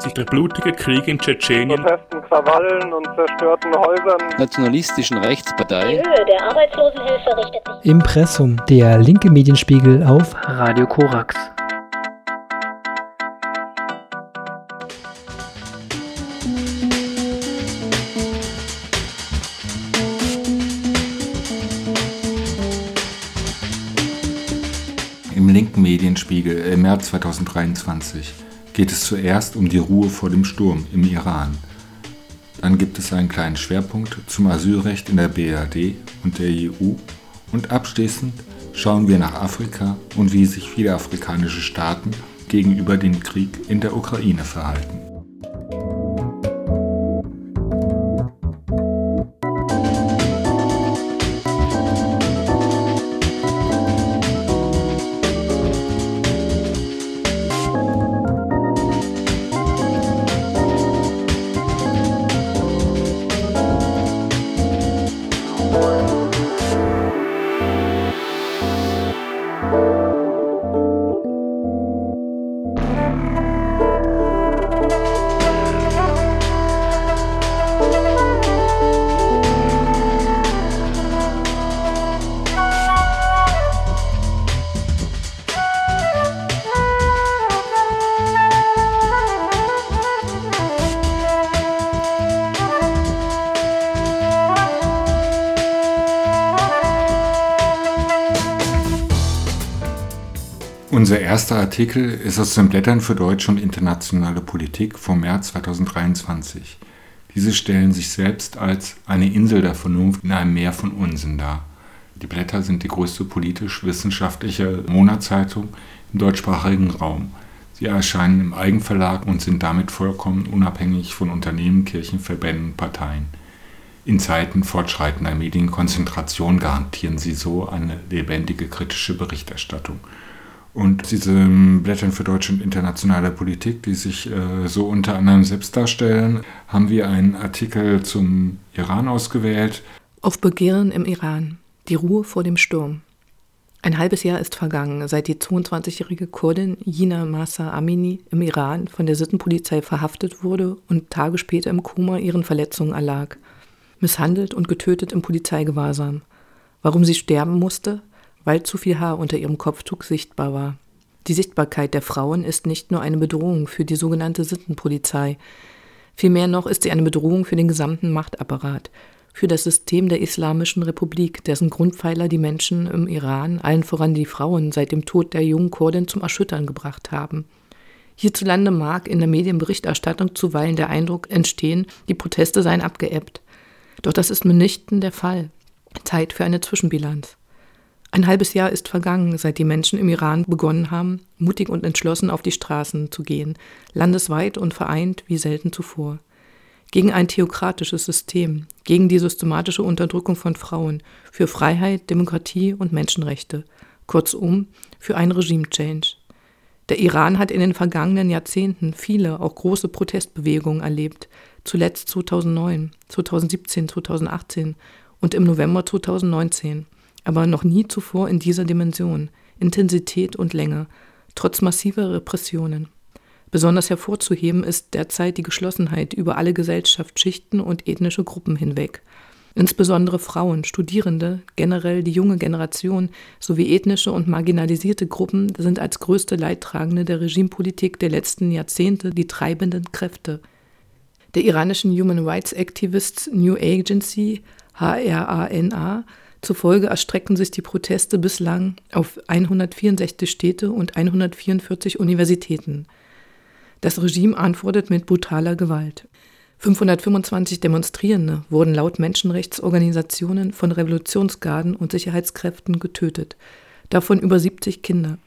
sich der blutige Krieg in Tschetschenien, Protesten, Krawallen und zerstörten Häusern, nationalistischen Rechtspartei. Die Höhe der Arbeitslosenhilfe richtet sich Impressum, der linke Medienspiegel auf Radio Korax. Im linken Medienspiegel im März 2023 geht es zuerst um die Ruhe vor dem Sturm im Iran. Dann gibt es einen kleinen Schwerpunkt zum Asylrecht in der BRD und der EU und abschließend schauen wir nach Afrika und wie sich viele afrikanische Staaten gegenüber dem Krieg in der Ukraine verhalten. Unser erster Artikel ist aus den Blättern für deutsche und internationale Politik vom März 2023. Diese stellen sich selbst als eine Insel der Vernunft in einem Meer von Unsinn dar. Die Blätter sind die größte politisch-wissenschaftliche Monatszeitung im deutschsprachigen Raum. Sie erscheinen im Eigenverlag und sind damit vollkommen unabhängig von Unternehmen, Kirchen, Verbänden und Parteien. In Zeiten fortschreitender Medienkonzentration garantieren sie so eine lebendige kritische Berichterstattung. Und diese Blättern für deutsche und internationale Politik, die sich äh, so unter anderem selbst darstellen, haben wir einen Artikel zum Iran ausgewählt. Auf Begehren im Iran. Die Ruhe vor dem Sturm. Ein halbes Jahr ist vergangen, seit die 22-jährige Kurdin Jina Masa Amini im Iran von der Sittenpolizei verhaftet wurde und Tage später im Koma ihren Verletzungen erlag. Misshandelt und getötet im Polizeigewahrsam. Warum sie sterben musste? Weil zu viel Haar unter ihrem Kopftuch sichtbar war. Die Sichtbarkeit der Frauen ist nicht nur eine Bedrohung für die sogenannte Sittenpolizei, vielmehr noch ist sie eine Bedrohung für den gesamten Machtapparat, für das System der Islamischen Republik, dessen Grundpfeiler die Menschen im Iran, allen voran die Frauen, seit dem Tod der jungen Kurdin zum Erschüttern gebracht haben. Hierzulande mag in der Medienberichterstattung zuweilen der Eindruck entstehen, die Proteste seien abgeebbt. Doch das ist mitnichten der Fall. Zeit für eine Zwischenbilanz. Ein halbes Jahr ist vergangen, seit die Menschen im Iran begonnen haben, mutig und entschlossen auf die Straßen zu gehen, landesweit und vereint wie selten zuvor. Gegen ein theokratisches System, gegen die systematische Unterdrückung von Frauen, für Freiheit, Demokratie und Menschenrechte, kurzum für einen Regime-Change. Der Iran hat in den vergangenen Jahrzehnten viele, auch große Protestbewegungen erlebt, zuletzt 2009, 2017, 2018 und im November 2019 aber noch nie zuvor in dieser Dimension, Intensität und Länge, trotz massiver Repressionen. Besonders hervorzuheben ist derzeit die Geschlossenheit über alle Gesellschaftsschichten und ethnische Gruppen hinweg. Insbesondere Frauen, Studierende, generell die junge Generation sowie ethnische und marginalisierte Gruppen sind als größte Leidtragende der Regimepolitik der letzten Jahrzehnte die treibenden Kräfte. Der iranischen Human Rights Activists New Agency, HRANA, Zufolge erstrecken sich die Proteste bislang auf 164 Städte und 144 Universitäten. Das Regime antwortet mit brutaler Gewalt. 525 Demonstrierende wurden laut Menschenrechtsorganisationen von Revolutionsgarden und Sicherheitskräften getötet, davon über 70 Kinder.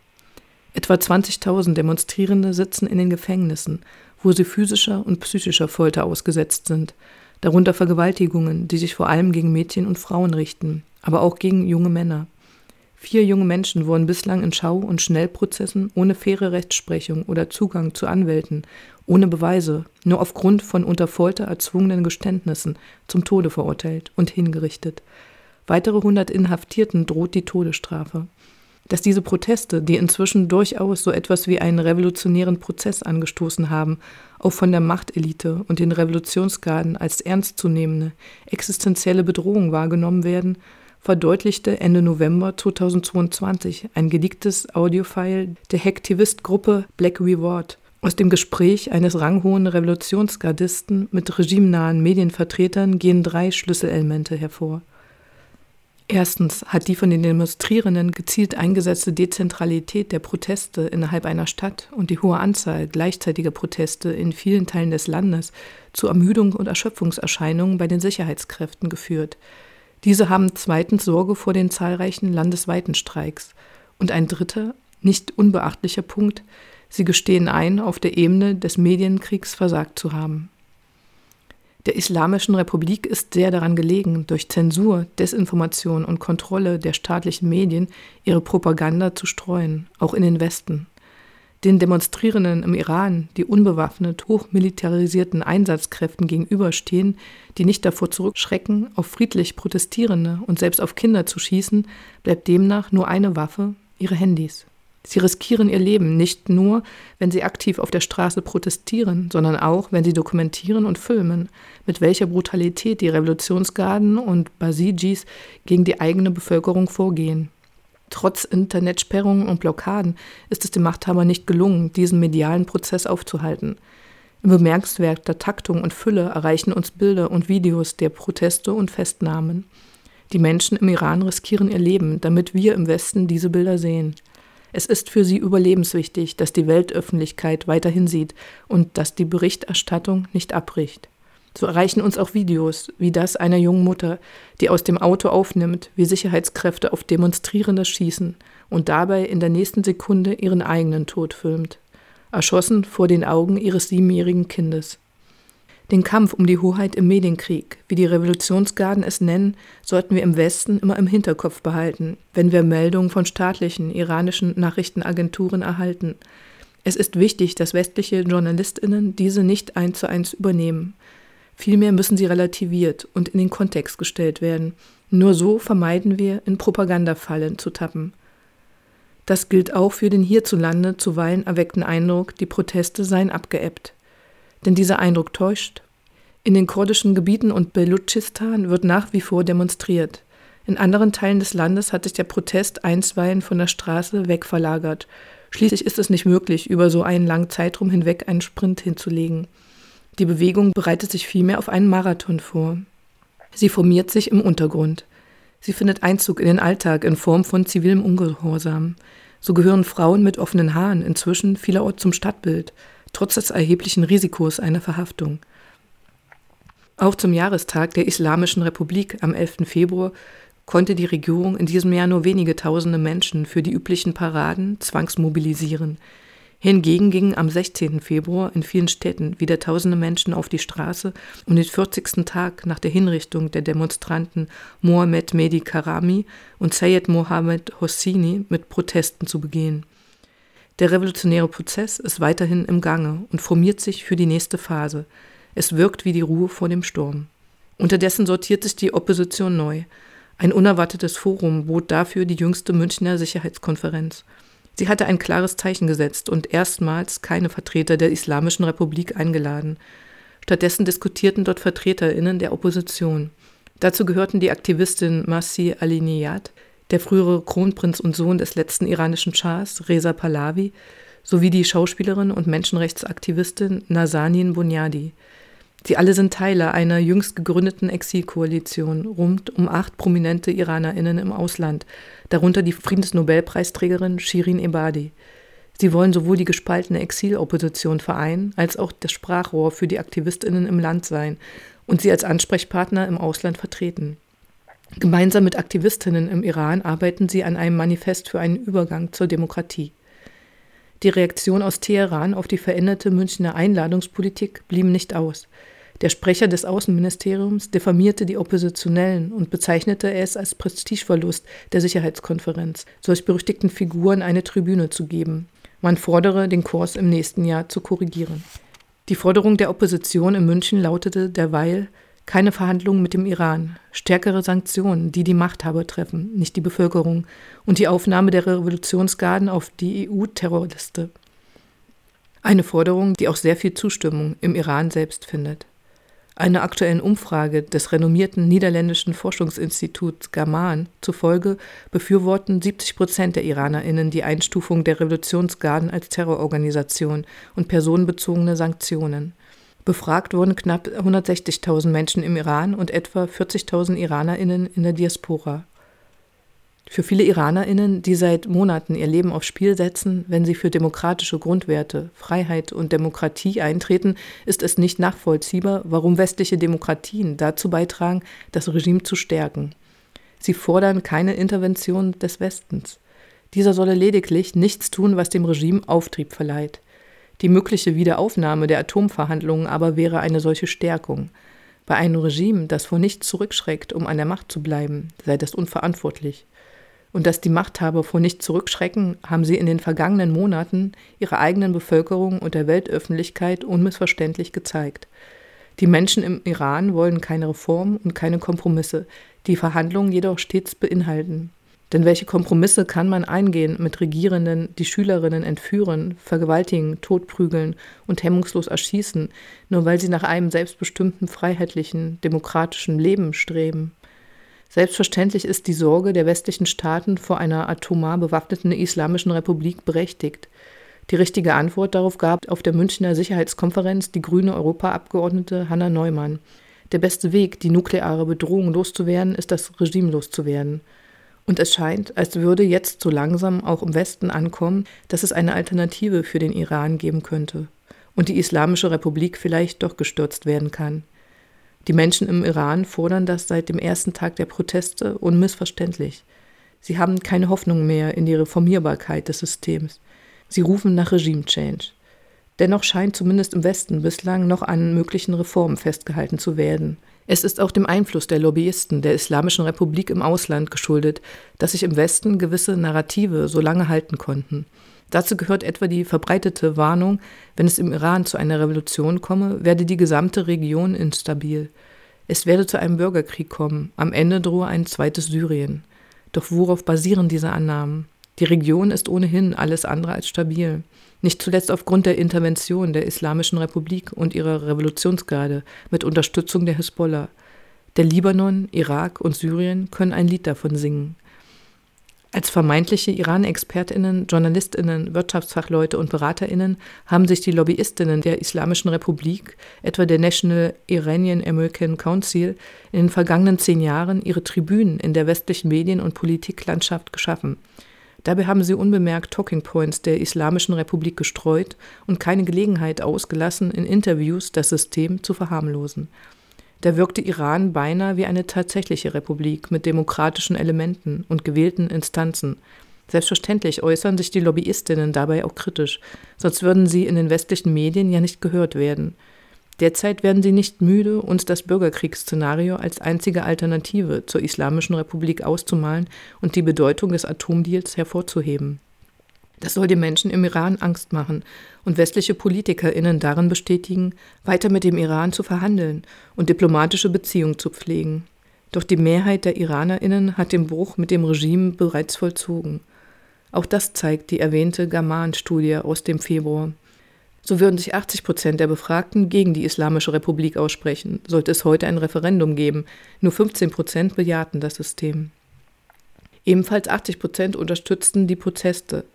Etwa 20.000 Demonstrierende sitzen in den Gefängnissen, wo sie physischer und psychischer Folter ausgesetzt sind, darunter Vergewaltigungen, die sich vor allem gegen Mädchen und Frauen richten, aber auch gegen junge Männer. Vier junge Menschen wurden bislang in Schau- und Schnellprozessen ohne faire Rechtsprechung oder Zugang zu Anwälten, ohne Beweise, nur aufgrund von unter Folter erzwungenen Geständnissen zum Tode verurteilt und hingerichtet. Weitere hundert Inhaftierten droht die Todesstrafe. dass diese Proteste, die inzwischen durchaus so etwas wie einen revolutionären Prozess angestoßen haben, auch von der Machtelite und den Revolutionsgarden als ernstzunehmende, existenzielle Bedrohung wahrgenommen werden, verdeutlichte Ende November 2022 ein geleaktes Audiofile der Hacktivist-Gruppe Black Reward aus dem Gespräch eines ranghohen Revolutionsgardisten mit regimenahen Medienvertretern gehen drei Schlüsselelemente hervor. Erstens hat die von den Demonstrierenden gezielt eingesetzte Dezentralität der Proteste innerhalb einer Stadt und die hohe Anzahl gleichzeitiger Proteste in vielen Teilen des Landes zu Ermüdung und Erschöpfungserscheinungen bei den Sicherheitskräften geführt. Diese haben zweitens Sorge vor den zahlreichen landesweiten Streiks. Und ein dritter, nicht unbeachtlicher Punkt, sie gestehen ein, auf der Ebene des Medienkriegs versagt zu haben. Der Islamischen Republik ist sehr daran gelegen, durch Zensur, Desinformation und Kontrolle der staatlichen Medien ihre Propaganda zu streuen, auch in den Westen. Den Demonstrierenden im Iran, die unbewaffnet hochmilitarisierten Einsatzkräften gegenüberstehen, die nicht davor zurückschrecken, auf friedlich Protestierende und selbst auf Kinder zu schießen, bleibt demnach nur eine Waffe, ihre Handys. Sie riskieren ihr Leben nicht nur, wenn sie aktiv auf der Straße protestieren, sondern auch, wenn sie dokumentieren und filmen, mit welcher Brutalität die Revolutionsgarden und Basijis gegen die eigene Bevölkerung vorgehen. Trotz Internetsperrungen und Blockaden ist es dem Machthaber nicht gelungen, diesen medialen Prozess aufzuhalten. In bemerkenswerter Taktung und Fülle erreichen uns Bilder und Videos der Proteste und Festnahmen. Die Menschen im Iran riskieren ihr Leben, damit wir im Westen diese Bilder sehen. Es ist für sie überlebenswichtig, dass die Weltöffentlichkeit weiterhin sieht und dass die Berichterstattung nicht abbricht. So erreichen uns auch Videos, wie das einer jungen Mutter, die aus dem Auto aufnimmt, wie Sicherheitskräfte auf Demonstrierende schießen und dabei in der nächsten Sekunde ihren eigenen Tod filmt, erschossen vor den Augen ihres siebenjährigen Kindes. Den Kampf um die Hoheit im Medienkrieg, wie die Revolutionsgarden es nennen, sollten wir im Westen immer im Hinterkopf behalten, wenn wir Meldungen von staatlichen iranischen Nachrichtenagenturen erhalten. Es ist wichtig, dass westliche Journalistinnen diese nicht eins zu eins übernehmen. Vielmehr müssen sie relativiert und in den Kontext gestellt werden. Nur so vermeiden wir, in Propagandafallen zu tappen. Das gilt auch für den hierzulande zuweilen erweckten Eindruck, die Proteste seien abgeebbt denn dieser Eindruck täuscht. In den kurdischen Gebieten und Belutschistan wird nach wie vor demonstriert. In anderen Teilen des Landes hat sich der Protest einstweilen von der Straße wegverlagert. Schließlich ist es nicht möglich, über so einen langen Zeitraum hinweg einen Sprint hinzulegen. Die Bewegung bereitet sich vielmehr auf einen Marathon vor. Sie formiert sich im Untergrund. Sie findet Einzug in den Alltag in Form von zivilem Ungehorsam. So gehören Frauen mit offenen Haaren inzwischen vielerorts zum Stadtbild trotz des erheblichen Risikos einer Verhaftung. Auch zum Jahrestag der Islamischen Republik am 11. Februar konnte die Regierung in diesem Jahr nur wenige tausende Menschen für die üblichen Paraden zwangsmobilisieren. Hingegen gingen am 16. Februar in vielen Städten wieder tausende Menschen auf die Straße, um den 40. Tag nach der Hinrichtung der Demonstranten Mohammed Mehdi Karami und Sayed Mohammed Hosseini mit Protesten zu begehen. Der revolutionäre Prozess ist weiterhin im Gange und formiert sich für die nächste Phase. Es wirkt wie die Ruhe vor dem Sturm. Unterdessen sortiert sich die Opposition neu. Ein unerwartetes Forum bot dafür die jüngste Münchner Sicherheitskonferenz. Sie hatte ein klares Zeichen gesetzt und erstmals keine Vertreter der Islamischen Republik eingeladen. Stattdessen diskutierten dort VertreterInnen der Opposition. Dazu gehörten die Aktivistin Masih Aliniyat, der frühere Kronprinz und Sohn des letzten iranischen Schahs, Reza Pahlavi, sowie die Schauspielerin und Menschenrechtsaktivistin Nazanin Bunyadi. Sie alle sind Teile einer jüngst gegründeten Exilkoalition rund um acht prominente IranerInnen im Ausland, darunter die Friedensnobelpreisträgerin Shirin Ebadi. Sie wollen sowohl die gespaltene Exilopposition vereinen, als auch das Sprachrohr für die AktivistInnen im Land sein und sie als Ansprechpartner im Ausland vertreten. Gemeinsam mit Aktivistinnen im Iran arbeiten sie an einem Manifest für einen Übergang zur Demokratie. Die Reaktion aus Teheran auf die veränderte Münchner Einladungspolitik blieben nicht aus. Der Sprecher des Außenministeriums diffamierte die Oppositionellen und bezeichnete es als Prestigeverlust der Sicherheitskonferenz, solch berüchtigten Figuren eine Tribüne zu geben. Man fordere, den Kurs im nächsten Jahr zu korrigieren. Die Forderung der Opposition in München lautete derweil Keine Verhandlungen mit dem Iran, stärkere Sanktionen, die die Machthaber treffen, nicht die Bevölkerung, und die Aufnahme der Revolutionsgarden auf die EU-Terrorliste. Eine Forderung, die auch sehr viel Zustimmung im Iran selbst findet. Einer aktuellen Umfrage des renommierten niederländischen Forschungsinstituts Gaman zufolge befürworten 70 Prozent der IranerInnen die Einstufung der Revolutionsgarden als Terrororganisation und personenbezogene Sanktionen. Befragt wurden knapp 160.000 Menschen im Iran und etwa 40.000 IranerInnen in der Diaspora. Für viele IranerInnen, die seit Monaten ihr Leben aufs Spiel setzen, wenn sie für demokratische Grundwerte, Freiheit und Demokratie eintreten, ist es nicht nachvollziehbar, warum westliche Demokratien dazu beitragen, das Regime zu stärken. Sie fordern keine Intervention des Westens. Dieser solle lediglich nichts tun, was dem Regime Auftrieb verleiht. Die mögliche Wiederaufnahme der Atomverhandlungen aber wäre eine solche Stärkung. Bei einem Regime, das vor nichts zurückschreckt, um an der Macht zu bleiben, sei das unverantwortlich. Und dass die Machthaber vor nichts zurückschrecken, haben sie in den vergangenen Monaten ihrer eigenen Bevölkerung und der Weltöffentlichkeit unmissverständlich gezeigt. Die Menschen im Iran wollen keine Reformen und keine Kompromisse, die Verhandlungen jedoch stets beinhalten. Denn welche Kompromisse kann man eingehen mit Regierenden, die Schülerinnen entführen, vergewaltigen, totprügeln und hemmungslos erschießen, nur weil sie nach einem selbstbestimmten, freiheitlichen, demokratischen Leben streben? Selbstverständlich ist die Sorge der westlichen Staaten vor einer atomar bewaffneten Islamischen Republik berechtigt. Die richtige Antwort darauf gab auf der Münchner Sicherheitskonferenz die grüne Europaabgeordnete Hanna Neumann. Der beste Weg, die nukleare Bedrohung loszuwerden, ist das Regime loszuwerden. Und es scheint, als würde jetzt so langsam auch im Westen ankommen, dass es eine Alternative für den Iran geben könnte und die Islamische Republik vielleicht doch gestürzt werden kann. Die Menschen im Iran fordern das seit dem ersten Tag der Proteste unmissverständlich. Sie haben keine Hoffnung mehr in die Reformierbarkeit des Systems. Sie rufen nach Regime-Change. Dennoch scheint zumindest im Westen bislang noch an möglichen Reformen festgehalten zu werden. Es ist auch dem Einfluss der Lobbyisten der Islamischen Republik im Ausland geschuldet, dass sich im Westen gewisse Narrative so lange halten konnten. Dazu gehört etwa die verbreitete Warnung, wenn es im Iran zu einer Revolution komme, werde die gesamte Region instabil. Es werde zu einem Bürgerkrieg kommen, am Ende drohe ein zweites Syrien. Doch worauf basieren diese Annahmen? Die Region ist ohnehin alles andere als stabil. Nicht zuletzt aufgrund der Intervention der Islamischen Republik und ihrer Revolutionsgarde mit Unterstützung der Hisbollah. Der Libanon, Irak und Syrien können ein Lied davon singen. Als vermeintliche Iran-ExpertInnen, JournalistInnen, Wirtschaftsfachleute und BeraterInnen haben sich die LobbyistInnen der Islamischen Republik, etwa der National Iranian American Council, in den vergangenen zehn Jahren ihre Tribünen in der westlichen Medien- und Politiklandschaft geschaffen. Dabei haben sie unbemerkt Talking Points der Islamischen Republik gestreut und keine Gelegenheit ausgelassen, in Interviews das System zu verharmlosen. Da wirkte Iran beinahe wie eine tatsächliche Republik mit demokratischen Elementen und gewählten Instanzen. Selbstverständlich äußern sich die Lobbyistinnen dabei auch kritisch, sonst würden sie in den westlichen Medien ja nicht gehört werden. Derzeit werden sie nicht müde, uns das Bürgerkriegsszenario als einzige Alternative zur Islamischen Republik auszumalen und die Bedeutung des Atomdeals hervorzuheben. Das soll den Menschen im Iran Angst machen und westliche PolitikerInnen darin bestätigen, weiter mit dem Iran zu verhandeln und diplomatische Beziehungen zu pflegen. Doch die Mehrheit der IranerInnen hat den Bruch mit dem Regime bereits vollzogen. Auch das zeigt die erwähnte Gaman-Studie aus dem Februar. So würden sich 80 Prozent der Befragten gegen die Islamische Republik aussprechen, sollte es heute ein Referendum geben. Nur 15 Prozent bejahten das System. Ebenfalls 80 Prozent unterstützten die Proteste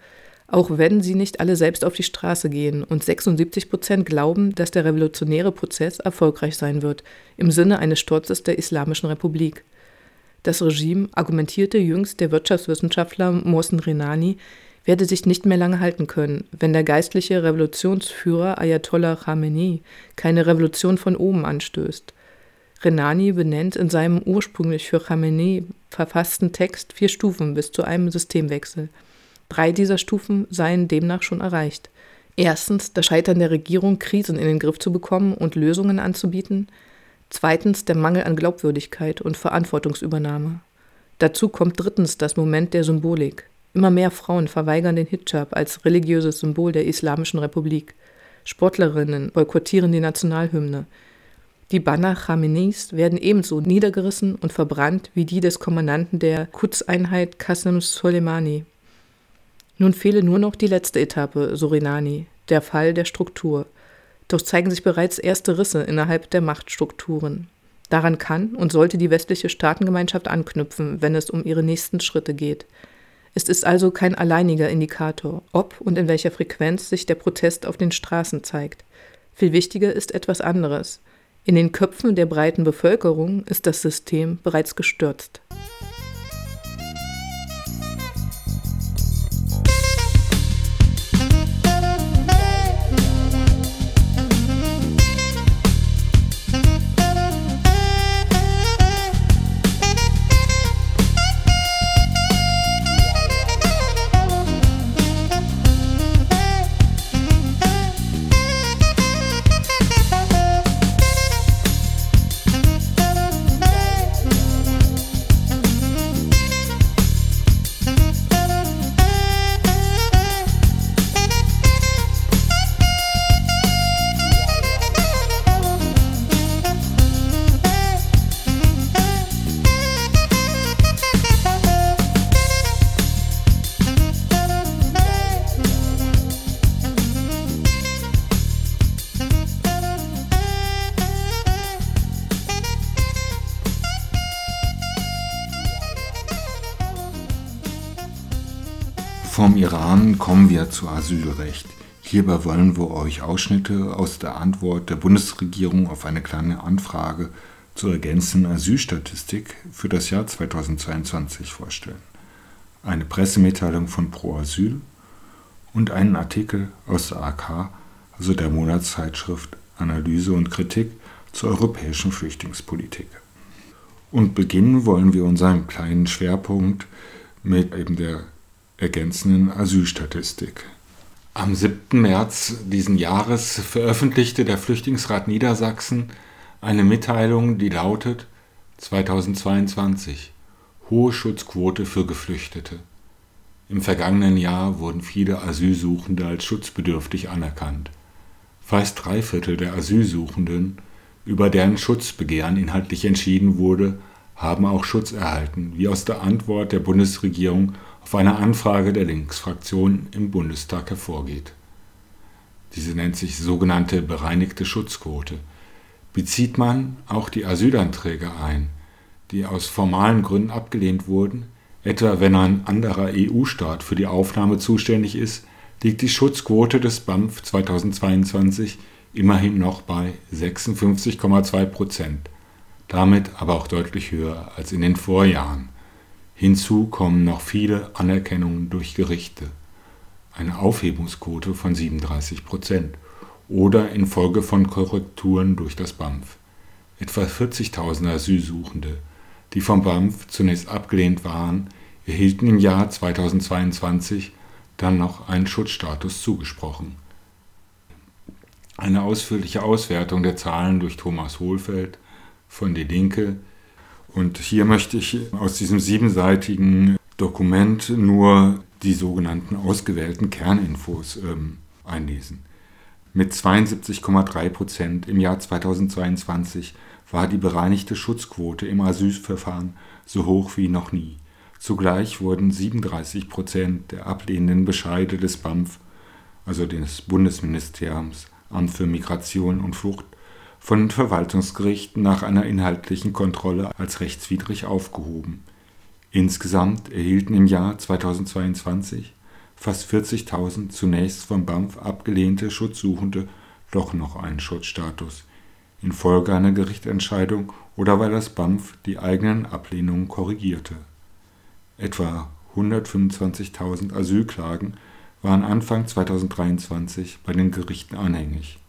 auch wenn sie nicht alle selbst auf die Straße gehen. Und 76 Prozent glauben, dass der revolutionäre Prozess erfolgreich sein wird, im Sinne eines Sturzes der Islamischen Republik. Das Regime, argumentierte jüngst der Wirtschaftswissenschaftler Mohsen Renani, werde sich nicht mehr lange halten können, wenn der geistliche Revolutionsführer Ayatollah Khamenei keine Revolution von oben anstößt. Renani benennt in seinem ursprünglich für Khamenei verfassten Text vier Stufen bis zu einem Systemwechsel – Drei dieser Stufen seien demnach schon erreicht. Erstens das Scheitern der Regierung, Krisen in den Griff zu bekommen und Lösungen anzubieten. Zweitens der Mangel an Glaubwürdigkeit und Verantwortungsübernahme. Dazu kommt drittens das Moment der Symbolik. Immer mehr Frauen verweigern den Hijab als religiöses Symbol der Islamischen Republik. Sportlerinnen boykottieren die Nationalhymne. Die Banner Khameneis werden ebenso niedergerissen und verbrannt wie die des Kommandanten der Quds-Einheit Qasem Soleimani. Nun fehle nur noch die letzte Etappe, Surinani, der Fall der Struktur. Doch zeigen sich bereits erste Risse innerhalb der Machtstrukturen. Daran kann und sollte die westliche Staatengemeinschaft anknüpfen, wenn es um ihre nächsten Schritte geht. Es ist also kein alleiniger Indikator, ob und in welcher Frequenz sich der Protest auf den Straßen zeigt. Viel wichtiger ist etwas anderes. In den Köpfen der breiten Bevölkerung ist das System bereits gestürzt. Kommen wir zu Asylrecht. Hierbei wollen wir euch Ausschnitte aus der Antwort der Bundesregierung auf eine kleine Anfrage zur ergänzenden Asylstatistik für das Jahr 2022 vorstellen. Eine Pressemitteilung von Pro Asyl und einen Artikel aus der AK, also der Monatszeitschrift Analyse und Kritik zur europäischen Flüchtlingspolitik. Und beginnen wollen wir unseren kleinen Schwerpunkt mit eben der ergänzenden Asylstatistik. Am 7. März diesen Jahres veröffentlichte der Flüchtlingsrat Niedersachsen eine Mitteilung, die lautet 2022 Hohe Schutzquote für Geflüchtete. Im vergangenen Jahr wurden viele Asylsuchende als schutzbedürftig anerkannt. Fast drei Viertel der Asylsuchenden, über deren Schutzbegehren inhaltlich entschieden wurde, haben auch Schutz erhalten, wie aus der Antwort der Bundesregierung auf eine Anfrage der Linksfraktion im Bundestag hervorgeht. Diese nennt sich sogenannte bereinigte Schutzquote. Bezieht man auch die Asylanträge ein, die aus formalen Gründen abgelehnt wurden, etwa wenn ein anderer EU-Staat für die Aufnahme zuständig ist, liegt die Schutzquote des BAMF 2022 immerhin noch bei 56,2 Prozent, damit aber auch deutlich höher als in den Vorjahren. Hinzu kommen noch viele Anerkennungen durch Gerichte, eine Aufhebungsquote von 37 Prozent oder infolge von Korrekturen durch das BAMF. Etwa 40.000 Asylsuchende, die vom BAMF zunächst abgelehnt waren, erhielten im Jahr 2022 dann noch einen Schutzstatus zugesprochen. Eine ausführliche Auswertung der Zahlen durch Thomas Hohlfeld von Die Linke und hier möchte ich aus diesem siebenseitigen Dokument nur die sogenannten ausgewählten Kerninfos ähm, einlesen. Mit 72,3 Prozent im Jahr 2022 war die bereinigte Schutzquote im Asylverfahren so hoch wie noch nie. Zugleich wurden 37 Prozent der ablehnenden Bescheide des BAMF, also des Bundesministeriums Amt für Migration und Flucht, von den Verwaltungsgerichten nach einer inhaltlichen Kontrolle als rechtswidrig aufgehoben. Insgesamt erhielten im Jahr 2022 fast 40.000 zunächst vom BAMF abgelehnte Schutzsuchende doch noch einen Schutzstatus, infolge einer Gerichtsentscheidung oder weil das BAMF die eigenen Ablehnungen korrigierte. Etwa 125.000 Asylklagen waren Anfang 2023 bei den Gerichten anhängig.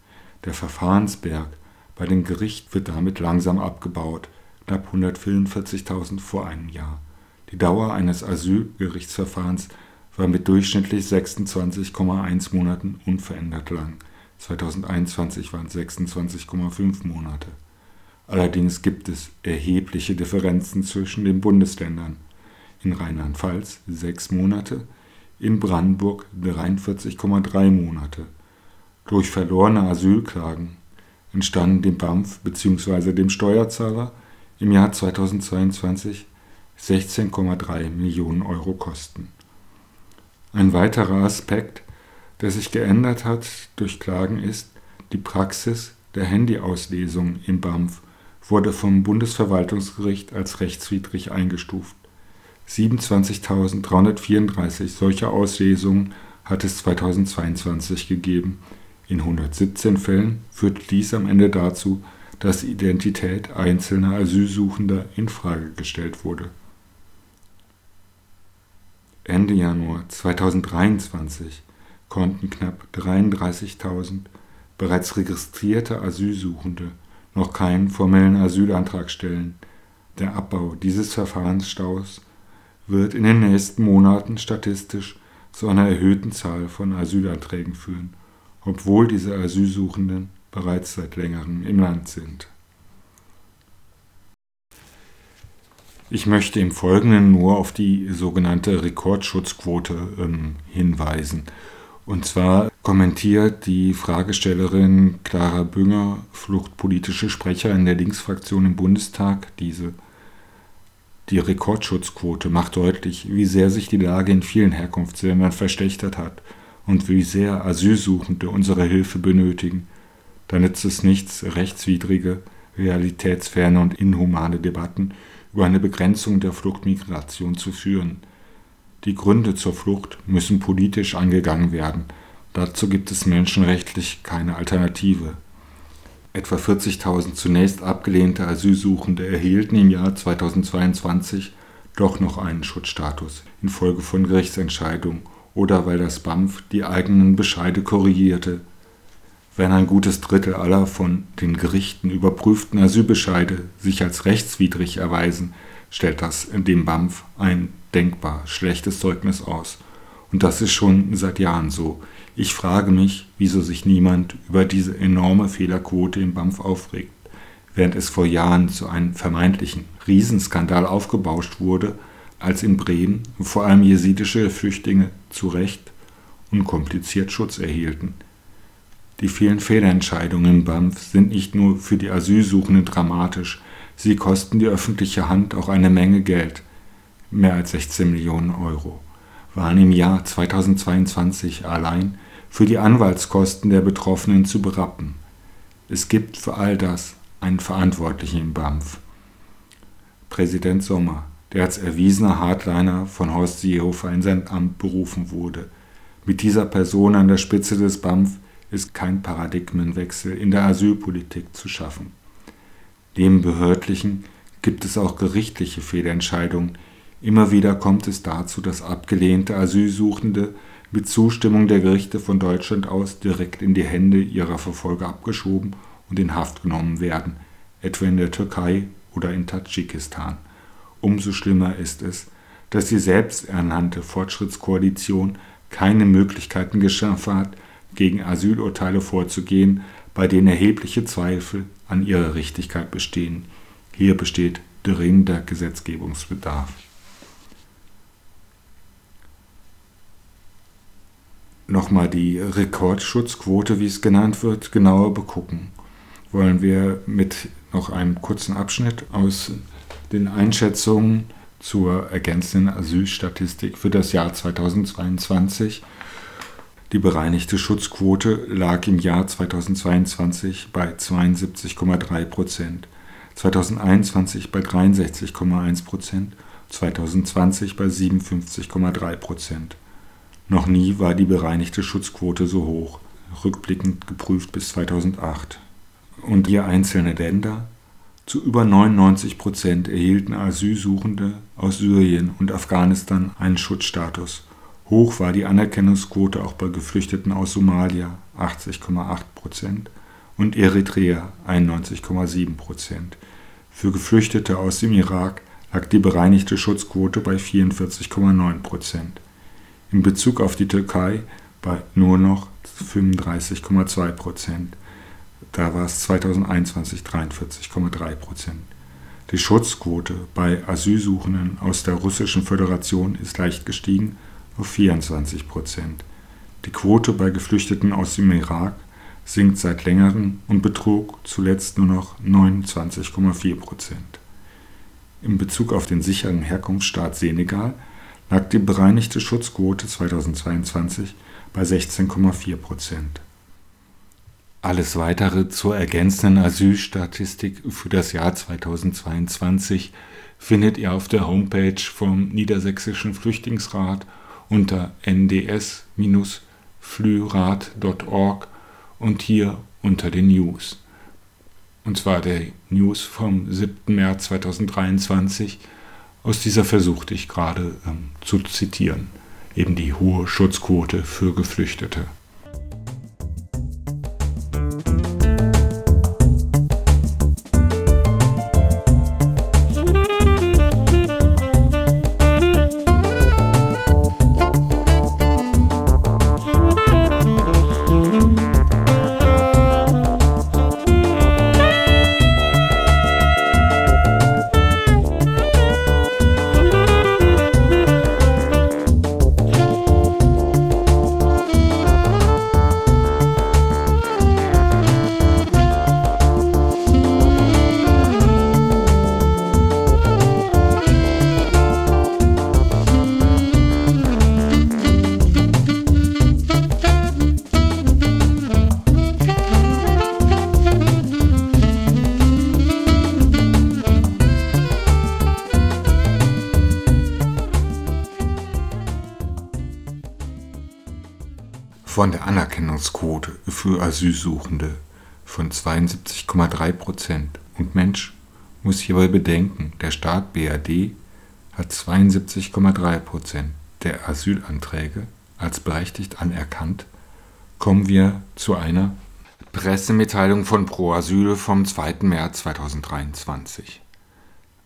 Der Verfahrensberg bei den Gerichten wird damit langsam abgebaut, knapp 144.000 vor einem Jahr. Die Dauer eines Asylgerichtsverfahrens war mit durchschnittlich 26,1 Monaten unverändert lang. 2021 waren es 26,5 Monate. Allerdings gibt es erhebliche Differenzen zwischen den Bundesländern. In Rheinland-Pfalz sechs Monate, in Brandenburg 43,3 Monate. Durch verlorene Asylklagen entstanden dem BAMF bzw. dem Steuerzahler im Jahr 2022 16,3 Millionen Euro Kosten. Ein weiterer Aspekt, der sich geändert hat durch Klagen ist, die Praxis der Handyauslesung im BAMF wurde vom Bundesverwaltungsgericht als rechtswidrig eingestuft. 27.334 solcher Auslesungen hat es 2022 gegeben. In 117 Fällen führte dies am Ende dazu, dass die Identität einzelner Asylsuchender in Frage gestellt wurde. Ende Januar 2023 konnten knapp 33.000 bereits registrierte Asylsuchende noch keinen formellen Asylantrag stellen. Der Abbau dieses Verfahrensstaus wird in den nächsten Monaten statistisch zu einer erhöhten Zahl von Asylanträgen führen, obwohl diese Asylsuchenden bereits seit längerem im Land sind. Ich möchte im Folgenden nur auf die sogenannte Rekordschutzquote ähm, hinweisen. Und zwar kommentiert die Fragestellerin Clara Bünger, fluchtpolitische Sprecher in der Linksfraktion im Bundestag, diese. Die Rekordschutzquote macht deutlich, wie sehr sich die Lage in vielen Herkunftsländern verschlechtert hat und wie sehr Asylsuchende unsere Hilfe benötigen. Da nützt es nichts, rechtswidrige, realitätsferne und inhumane Debatten über eine Begrenzung der Fluchtmigration zu führen. Die Gründe zur Flucht müssen politisch angegangen werden. Dazu gibt es menschenrechtlich keine Alternative. Etwa 40.000 zunächst abgelehnte Asylsuchende erhielten im Jahr 2022 doch noch einen Schutzstatus infolge von Gerichtsentscheidungen oder weil das BAMF die eigenen Bescheide korrigierte. Wenn ein gutes Drittel aller von den Gerichten überprüften Asylbescheide sich als rechtswidrig erweisen, stellt das dem BAMF ein denkbar schlechtes Zeugnis aus. Und das ist schon seit Jahren so. Ich frage mich, wieso sich niemand über diese enorme Fehlerquote im BAMF aufregt. Während es vor Jahren zu einem vermeintlichen Riesenskandal aufgebauscht wurde, als in Bremen vor allem jesidische Flüchtlinge zu Recht unkompliziert Schutz erhielten. Die vielen Fehlentscheidungen im BAMF sind nicht nur für die Asylsuchenden dramatisch, sie kosten die öffentliche Hand auch eine Menge Geld. Mehr als 16 Millionen Euro waren im Jahr 2022 allein für die Anwaltskosten der Betroffenen zu berappen. Es gibt für all das einen Verantwortlichen im BAMF. Präsident Sommer, der als erwiesener Hardliner von Horst Seehofer in sein Amt berufen wurde. Mit dieser Person an der Spitze des BAMF ist kein Paradigmenwechsel in der Asylpolitik zu schaffen. Neben behördlichen gibt es auch gerichtliche Fehlentscheidungen. Immer wieder kommt es dazu, dass abgelehnte Asylsuchende mit Zustimmung der Gerichte von Deutschland aus direkt in die Hände ihrer Verfolger abgeschoben und in Haft genommen werden, etwa in der Türkei oder in Tadschikistan. Umso schlimmer ist es, dass die selbsternannte Fortschrittskoalition keine Möglichkeiten geschaffen hat, gegen Asylurteile vorzugehen, bei denen erhebliche Zweifel an ihrer Richtigkeit bestehen. Hier besteht dringender Gesetzgebungsbedarf. Nochmal die Rekordschutzquote, wie es genannt wird, genauer begucken. Wollen wir mit noch einem kurzen Abschnitt aus den Einschätzungen zur ergänzenden Asylstatistik für das Jahr 2022 die bereinigte Schutzquote lag im Jahr 2022 bei 72,3 Prozent, 2021 bei 63,1 Prozent, 2020 bei 57,3 Prozent. Noch nie war die bereinigte Schutzquote so hoch, rückblickend geprüft bis 2008. Und ihr einzelne Länder? Zu über 99 Prozent erhielten Asylsuchende aus Syrien und Afghanistan einen Schutzstatus. Hoch war die Anerkennungsquote auch bei Geflüchteten aus Somalia (80,8 Prozent) und Eritrea (91,7 Prozent). Für Geflüchtete aus dem Irak lag die bereinigte Schutzquote bei 44,9 Prozent, in Bezug auf die Türkei bei nur noch 35,2 Prozent (da war es 2021 43,3 Prozent). Die Schutzquote bei Asylsuchenden aus der Russischen Föderation ist leicht gestiegen auf 24 Prozent. Die Quote bei Geflüchteten aus dem Irak sinkt seit längerem und betrug zuletzt nur noch 29,4 Prozent. In Bezug auf den sicheren Herkunftsstaat Senegal lag die bereinigte Schutzquote 2022 bei 16,4 Prozent. Alles weitere zur ergänzenden Asylstatistik für das Jahr 2022 findet ihr auf der Homepage vom Niedersächsischen Flüchtlingsrat unter nds-flürat.org und hier unter den News. Und zwar der News vom 7. März 2023. Aus dieser versuchte ich gerade ähm, zu zitieren. Eben die hohe Schutzquote für Geflüchtete. Von der Anerkennungsquote für Asylsuchende von 72,3 Prozent. Und Mensch muss hierbei bedenken, der Staat BRD hat 72,3 Prozent der Asylanträge als berechtigt anerkannt, kommen wir zu einer Pressemitteilung von Pro Asyl vom 2. März 2023.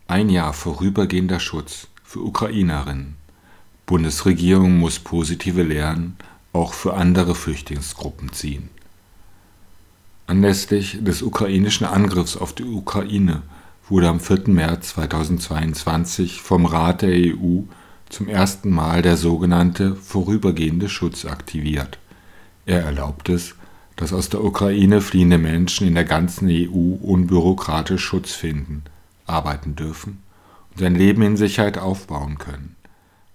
Ein Jahr vorübergehender Schutz für Ukrainerinnen. Bundesregierung muss positive Lehren auch für andere Flüchtlingsgruppen ziehen. Anlässlich des ukrainischen Angriffs auf die Ukraine wurde am 4. März 2022 vom Rat der EU zum ersten Mal der sogenannte vorübergehende Schutz aktiviert. Er erlaubt es, dass aus der Ukraine fliehende Menschen in der ganzen EU unbürokratisch Schutz finden, arbeiten dürfen und sein Leben in Sicherheit aufbauen können.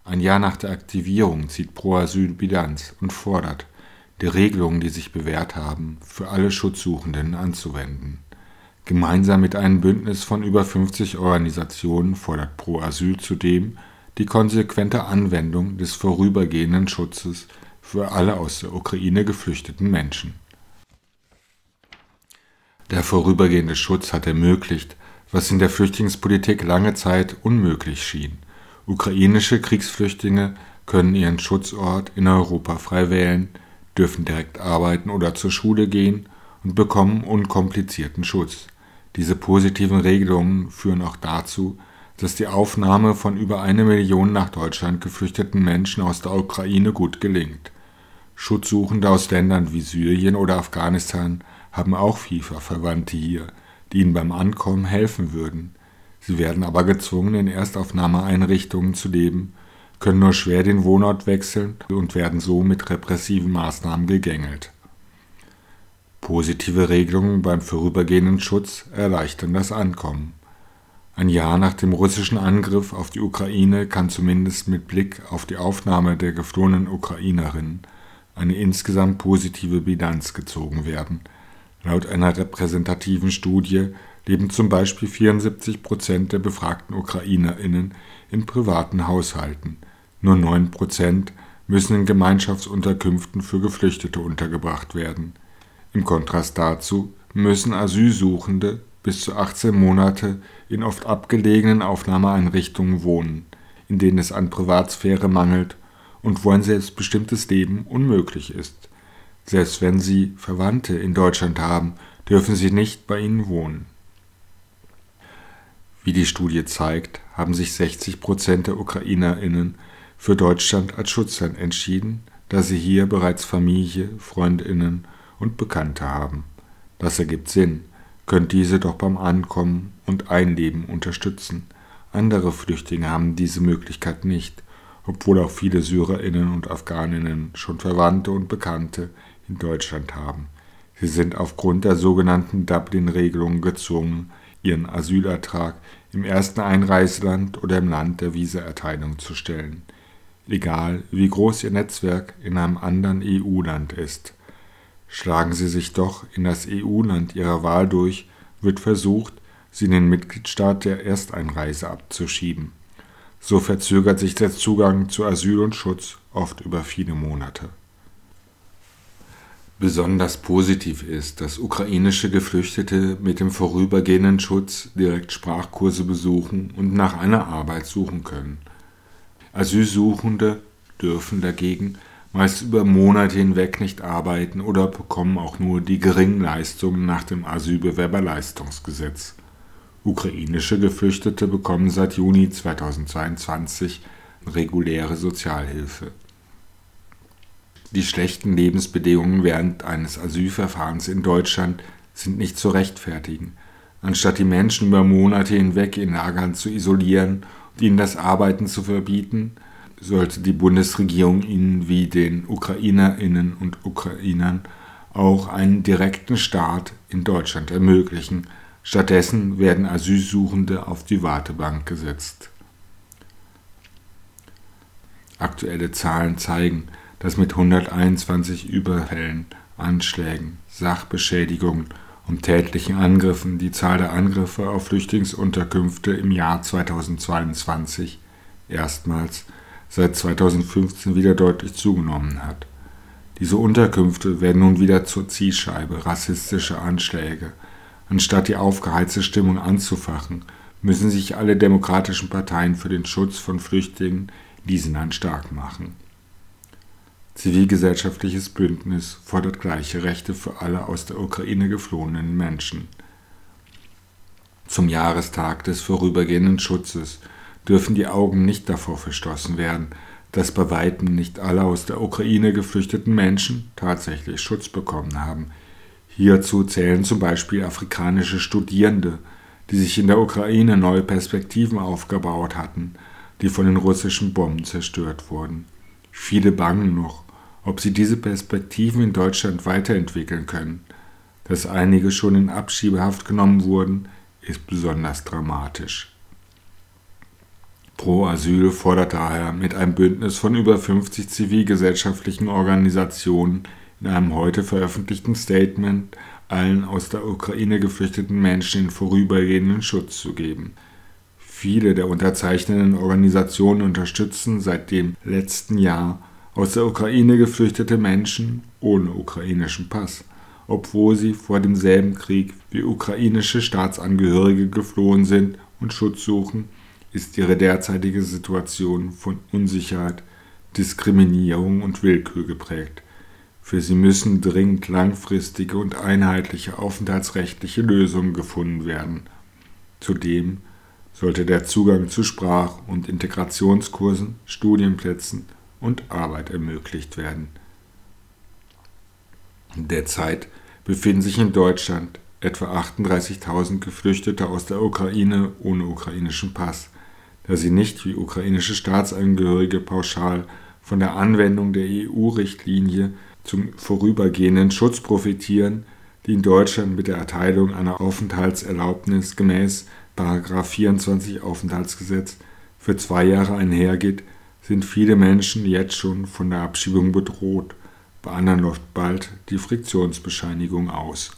Ein Jahr nach der Aktivierung zieht Pro Asyl Bilanz und fordert, die Regelungen, die sich bewährt haben, für alle Schutzsuchenden anzuwenden. Gemeinsam mit einem Bündnis von über 50 Organisationen fordert Pro Asyl zudem die konsequente Anwendung des vorübergehenden Schutzes für alle aus der Ukraine geflüchteten Menschen. Der vorübergehende Schutz hat ermöglicht, was in der Flüchtlingspolitik lange Zeit unmöglich schien, Ukrainische Kriegsflüchtlinge können ihren Schutzort in Europa frei wählen, dürfen direkt arbeiten oder zur Schule gehen und bekommen unkomplizierten Schutz. Diese positiven Regelungen führen auch dazu, dass die Aufnahme von über eine Million nach Deutschland geflüchteten Menschen aus der Ukraine gut gelingt. Schutzsuchende aus Ländern wie Syrien oder Afghanistan haben auch FIFA-Verwandte hier, die ihnen beim Ankommen helfen würden. Sie werden aber gezwungen, in Erstaufnahmeeinrichtungen zu leben, können nur schwer den Wohnort wechseln und werden so mit repressiven Maßnahmen gegängelt. Positive Regelungen beim vorübergehenden Schutz erleichtern das Ankommen. Ein Jahr nach dem russischen Angriff auf die Ukraine kann zumindest mit Blick auf die Aufnahme der geflohenen Ukrainerinnen eine insgesamt positive Bilanz gezogen werden. Laut einer repräsentativen Studie leben zum Beispiel 74 Prozent der befragten UkrainerInnen in privaten Haushalten. Nur 9 Prozent müssen in Gemeinschaftsunterkünften für Geflüchtete untergebracht werden. Im Kontrast dazu müssen Asylsuchende bis zu 18 Monate in oft abgelegenen Aufnahmeeinrichtungen wohnen, in denen es an Privatsphäre mangelt und wo ein selbstbestimmtes Leben unmöglich ist. Selbst wenn sie Verwandte in Deutschland haben, dürfen sie nicht bei ihnen wohnen. Wie die Studie zeigt, haben sich 60 Prozent der UkrainerInnen für Deutschland als Schutzland entschieden, da sie hier bereits Familie, FreundInnen und Bekannte haben. Das ergibt Sinn, können diese doch beim Ankommen und Einleben unterstützen. Andere Flüchtlinge haben diese Möglichkeit nicht, obwohl auch viele SyrerInnen und Afghaninnen schon Verwandte und Bekannte in Deutschland haben. Sie sind aufgrund der sogenannten Dublin-Regelung gezwungen, ihren Asylertrag im ersten Einreiseland oder im Land der Visaerteilung zu stellen, egal wie groß ihr Netzwerk in einem anderen EU-Land ist. Schlagen sie sich doch in das EU-Land ihrer Wahl durch, wird versucht, sie in den Mitgliedstaat der Ersteinreise abzuschieben. So verzögert sich der Zugang zu Asyl und Schutz oft über viele Monate. Besonders positiv ist, dass ukrainische Geflüchtete mit dem vorübergehenden Schutz direkt Sprachkurse besuchen und nach einer Arbeit suchen können. Asylsuchende dürfen dagegen meist über Monate hinweg nicht arbeiten oder bekommen auch nur die geringen Leistungen nach dem Asylbewerberleistungsgesetz. Ukrainische Geflüchtete bekommen seit Juni 2022 reguläre Sozialhilfe. Die schlechten Lebensbedingungen während eines Asylverfahrens in Deutschland sind nicht zu rechtfertigen. Anstatt die Menschen über Monate hinweg in Lagern zu isolieren und ihnen das Arbeiten zu verbieten, sollte die Bundesregierung ihnen wie den Ukrainerinnen und Ukrainern auch einen direkten Start in Deutschland ermöglichen. Stattdessen werden Asylsuchende auf die Wartebank gesetzt. Aktuelle Zahlen zeigen, dass mit 121 Überfällen, Anschlägen, Sachbeschädigungen und tätlichen Angriffen die Zahl der Angriffe auf Flüchtlingsunterkünfte im Jahr 2022 erstmals seit 2015 wieder deutlich zugenommen hat. Diese Unterkünfte werden nun wieder zur Zielscheibe rassistischer Anschläge. Anstatt die aufgeheizte Stimmung anzufachen, müssen sich alle demokratischen Parteien für den Schutz von Flüchtlingen in diesem stark machen. Zivilgesellschaftliches Bündnis fordert gleiche Rechte für alle aus der Ukraine geflohenen Menschen. Zum Jahrestag des vorübergehenden Schutzes dürfen die Augen nicht davor verschlossen werden, dass bei weitem nicht alle aus der Ukraine geflüchteten Menschen tatsächlich Schutz bekommen haben. Hierzu zählen zum Beispiel afrikanische Studierende, die sich in der Ukraine neue Perspektiven aufgebaut hatten, die von den russischen Bomben zerstört wurden. Viele bangen noch ob sie diese Perspektiven in Deutschland weiterentwickeln können. Dass einige schon in Abschiebehaft genommen wurden, ist besonders dramatisch. Pro Asyl fordert daher mit einem Bündnis von über 50 zivilgesellschaftlichen Organisationen in einem heute veröffentlichten Statement allen aus der Ukraine geflüchteten Menschen den vorübergehenden Schutz zu geben. Viele der unterzeichnenden Organisationen unterstützen seit dem letzten Jahr aus der Ukraine geflüchtete Menschen ohne ukrainischen Pass, obwohl sie vor demselben Krieg wie ukrainische Staatsangehörige geflohen sind und Schutz suchen, ist ihre derzeitige Situation von Unsicherheit, Diskriminierung und Willkür geprägt. Für sie müssen dringend langfristige und einheitliche aufenthaltsrechtliche Lösungen gefunden werden. Zudem sollte der Zugang zu Sprach- und Integrationskursen, Studienplätzen und Arbeit ermöglicht werden. Derzeit befinden sich in Deutschland etwa 38.000 Geflüchtete aus der Ukraine ohne ukrainischen Pass, da sie nicht wie ukrainische Staatsangehörige pauschal von der Anwendung der EU-Richtlinie zum vorübergehenden Schutz profitieren, die in Deutschland mit der Erteilung einer Aufenthaltserlaubnis gemäß 24 Aufenthaltsgesetz für zwei Jahre einhergeht, sind viele Menschen jetzt schon von der Abschiebung bedroht. Bei anderen läuft bald die Friktionsbescheinigung aus.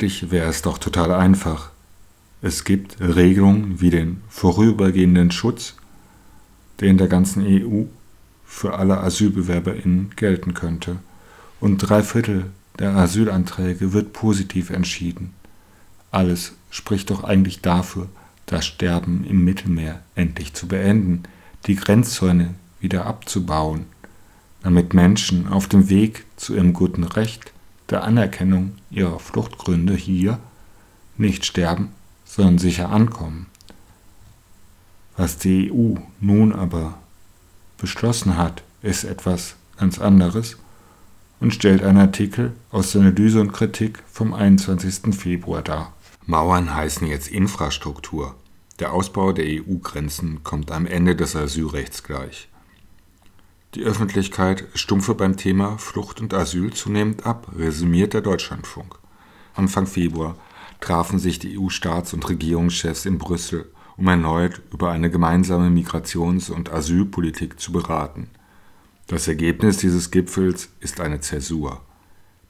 Eigentlich wäre es doch total einfach. Es gibt Regelungen wie den vorübergehenden Schutz, der in der ganzen EU für alle AsylbewerberInnen gelten könnte. Und drei Viertel der Asylanträge wird positiv entschieden. Alles spricht doch eigentlich dafür, das Sterben im Mittelmeer endlich zu beenden, die Grenzzäune wieder abzubauen, damit Menschen auf dem Weg zu ihrem guten Recht der Anerkennung ihrer Fluchtgründe hier nicht sterben, sondern sicher ankommen. Was die EU nun aber beschlossen hat, ist etwas ganz anderes und stellt einen Artikel aus der Analyse und Kritik vom 21. Februar dar. Mauern heißen jetzt Infrastruktur. Der Ausbau der EU-Grenzen kommt am Ende des Asylrechts gleich. Die Öffentlichkeit stumpfe beim Thema Flucht und Asyl zunehmend ab, resümiert der Deutschlandfunk. Anfang Februar trafen sich die EU-Staats- und Regierungschefs in Brüssel, um erneut über eine gemeinsame Migrations- und Asylpolitik zu beraten. Das Ergebnis dieses Gipfels ist eine Zäsur.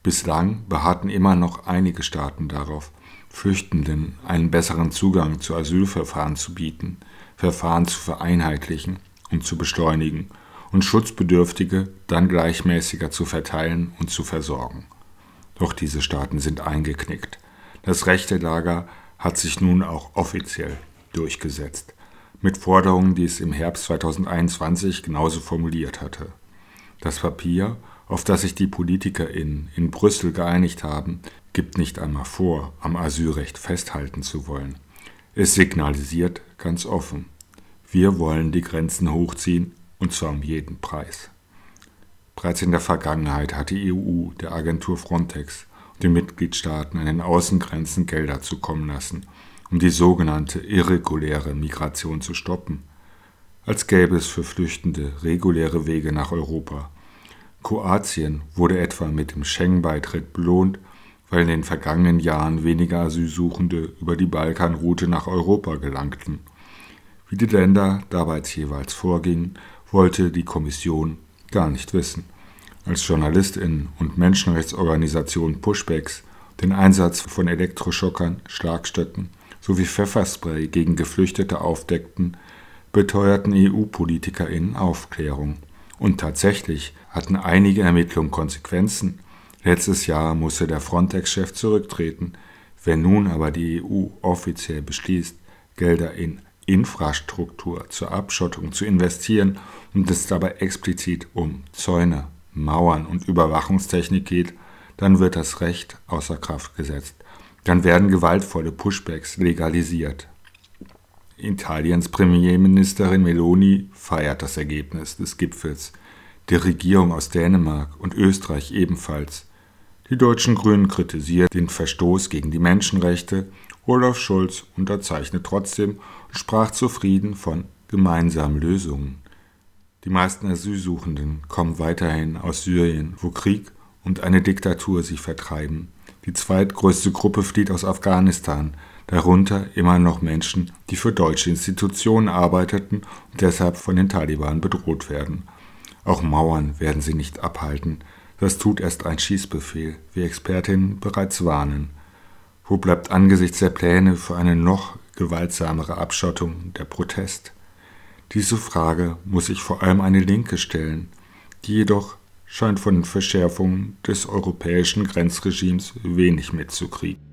Bislang beharrten immer noch einige Staaten darauf, Flüchtenden einen besseren Zugang zu Asylverfahren zu bieten, Verfahren zu vereinheitlichen und zu beschleunigen und Schutzbedürftige dann gleichmäßiger zu verteilen und zu versorgen. Doch diese Staaten sind eingeknickt. Das rechte Lager hat sich nun auch offiziell durchgesetzt, mit Forderungen, die es im Herbst 2021 genauso formuliert hatte. Das Papier, auf das sich die PolitikerInnen in Brüssel geeinigt haben, gibt nicht einmal vor, am Asylrecht festhalten zu wollen. Es signalisiert ganz offen, wir wollen die Grenzen hochziehen und zwar um jeden Preis. Bereits in der Vergangenheit hat die EU der Agentur Frontex und den Mitgliedstaaten an den Außengrenzen Gelder zukommen lassen, um die sogenannte irreguläre Migration zu stoppen, als gäbe es für Flüchtende reguläre Wege nach Europa. Kroatien wurde etwa mit dem Schengen-Beitritt belohnt weil in den vergangenen Jahren weniger Asylsuchende über die Balkanroute nach Europa gelangten. Wie die Länder dabei jeweils vorgingen, wollte die Kommission gar nicht wissen. Als Journalistin und Menschenrechtsorganisation Pushbacks den Einsatz von Elektroschockern, Schlagstöcken sowie Pfefferspray gegen Geflüchtete aufdeckten, beteuerten EU-PolitikerInnen Aufklärung. Und tatsächlich hatten einige Ermittlungen Konsequenzen, Letztes Jahr musste der Frontex-Chef zurücktreten. Wenn nun aber die EU offiziell beschließt, Gelder in Infrastruktur zur Abschottung zu investieren und es dabei explizit um Zäune, Mauern und Überwachungstechnik geht, dann wird das Recht außer Kraft gesetzt. Dann werden gewaltvolle Pushbacks legalisiert. Italiens Premierministerin Meloni feiert das Ergebnis des Gipfels. Die Regierung aus Dänemark und Österreich ebenfalls. Die deutschen Grünen kritisieren den Verstoß gegen die Menschenrechte. Olaf Scholz unterzeichnet trotzdem und sprach zufrieden von gemeinsamen Lösungen. Die meisten Asylsuchenden kommen weiterhin aus Syrien, wo Krieg und eine Diktatur sich vertreiben. Die zweitgrößte Gruppe flieht aus Afghanistan, darunter immer noch Menschen, die für deutsche Institutionen arbeiteten und deshalb von den Taliban bedroht werden. Auch Mauern werden sie nicht abhalten, das tut erst ein Schießbefehl, wie Expertinnen bereits warnen. Wo bleibt angesichts der Pläne für eine noch gewaltsamere Abschottung der Protest? Diese Frage muss sich vor allem eine Linke stellen, die jedoch scheint von den Verschärfungen des europäischen Grenzregimes wenig mitzukriegen.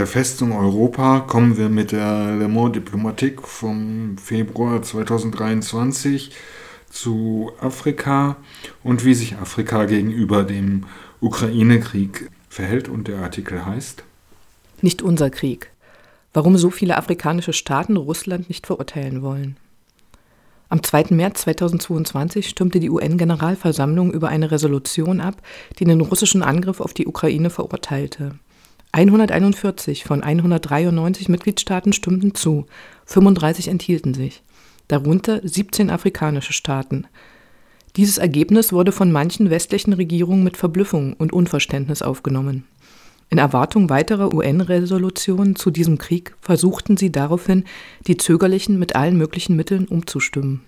Der Festung Europa kommen wir mit der Le Monde Diplomatique vom Februar 2023 zu Afrika und wie sich Afrika gegenüber dem Ukraine-Krieg verhält und der Artikel heißt Nicht unser Krieg. Warum so viele afrikanische Staaten Russland nicht verurteilen wollen. Am 2. März 2022 stimmte die UN-Generalversammlung über eine Resolution ab, die den russischen Angriff auf die Ukraine verurteilte. 141 von 193 Mitgliedstaaten stimmten zu, 35 enthielten sich, darunter 17 afrikanische Staaten. Dieses Ergebnis wurde von manchen westlichen Regierungen mit Verblüffung und Unverständnis aufgenommen. In Erwartung weiterer UN-Resolutionen zu diesem Krieg versuchten sie daraufhin, die Zögerlichen mit allen möglichen Mitteln umzustimmen.